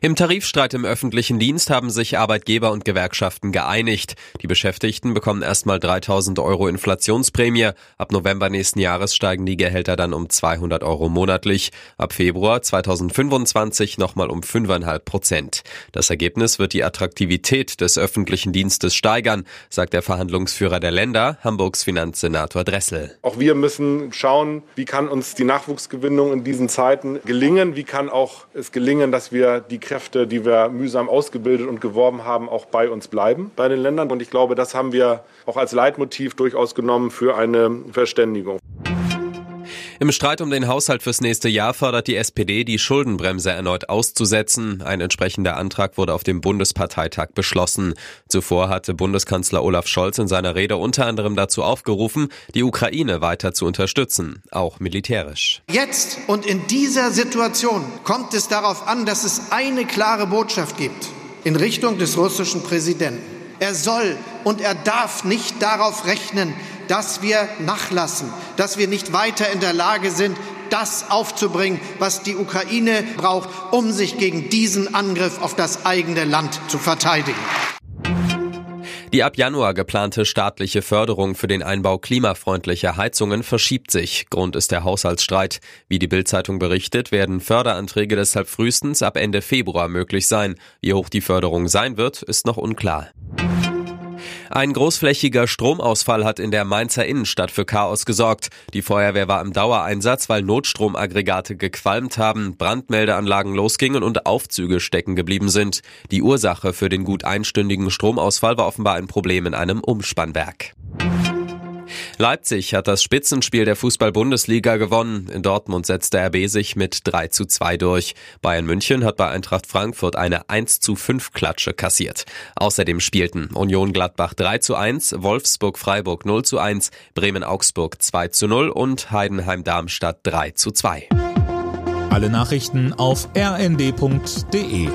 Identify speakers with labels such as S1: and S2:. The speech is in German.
S1: Im Tarifstreit im öffentlichen Dienst haben sich Arbeitgeber und Gewerkschaften geeinigt. Die Beschäftigten bekommen erstmal 3000 Euro Inflationsprämie. Ab November nächsten Jahres steigen die Gehälter dann um 200 Euro monatlich. Ab Februar 2025 nochmal um 5,5 Prozent. Das Ergebnis wird die Attraktivität des öffentlichen Dienstes steigern, sagt der Verhandlungsführer der Länder, Hamburgs Finanzsenator Dressel.
S2: Auch wir müssen schauen, wie kann uns die Nachwuchsgewinnung in diesen Zeiten gelingen? Wie kann auch es gelingen, dass wir die Kräfte, die wir mühsam ausgebildet und geworben haben, auch bei uns bleiben, bei den Ländern. Und ich glaube, das haben wir auch als Leitmotiv durchaus genommen für eine Verständigung.
S1: Im Streit um den Haushalt fürs nächste Jahr fordert die SPD, die Schuldenbremse erneut auszusetzen. Ein entsprechender Antrag wurde auf dem Bundesparteitag beschlossen. Zuvor hatte Bundeskanzler Olaf Scholz in seiner Rede unter anderem dazu aufgerufen, die Ukraine weiter zu unterstützen, auch militärisch.
S3: Jetzt und in dieser Situation kommt es darauf an, dass es eine klare Botschaft gibt in Richtung des russischen Präsidenten. Er soll und er darf nicht darauf rechnen, dass wir nachlassen, dass wir nicht weiter in der Lage sind, das aufzubringen, was die Ukraine braucht, um sich gegen diesen Angriff auf das eigene Land zu verteidigen.
S1: Die ab Januar geplante staatliche Förderung für den Einbau klimafreundlicher Heizungen verschiebt sich. Grund ist der Haushaltsstreit. Wie die Bildzeitung berichtet, werden Förderanträge deshalb frühestens ab Ende Februar möglich sein. Wie hoch die Förderung sein wird, ist noch unklar. Ein großflächiger Stromausfall hat in der Mainzer Innenstadt für Chaos gesorgt. Die Feuerwehr war im Dauereinsatz, weil Notstromaggregate gequalmt haben, Brandmeldeanlagen losgingen und Aufzüge stecken geblieben sind. Die Ursache für den gut einstündigen Stromausfall war offenbar ein Problem in einem Umspannwerk. Leipzig hat das Spitzenspiel der Fußball-Bundesliga gewonnen. In Dortmund setzte RB sich mit 3 zu 2 durch. Bayern München hat bei Eintracht Frankfurt eine 1 zu 5 Klatsche kassiert. Außerdem spielten Union Gladbach 3 zu 1, Wolfsburg Freiburg 0 zu 1, Bremen Augsburg 2 zu 0 und Heidenheim Darmstadt 3 zu 2.
S4: Alle Nachrichten auf rnd.de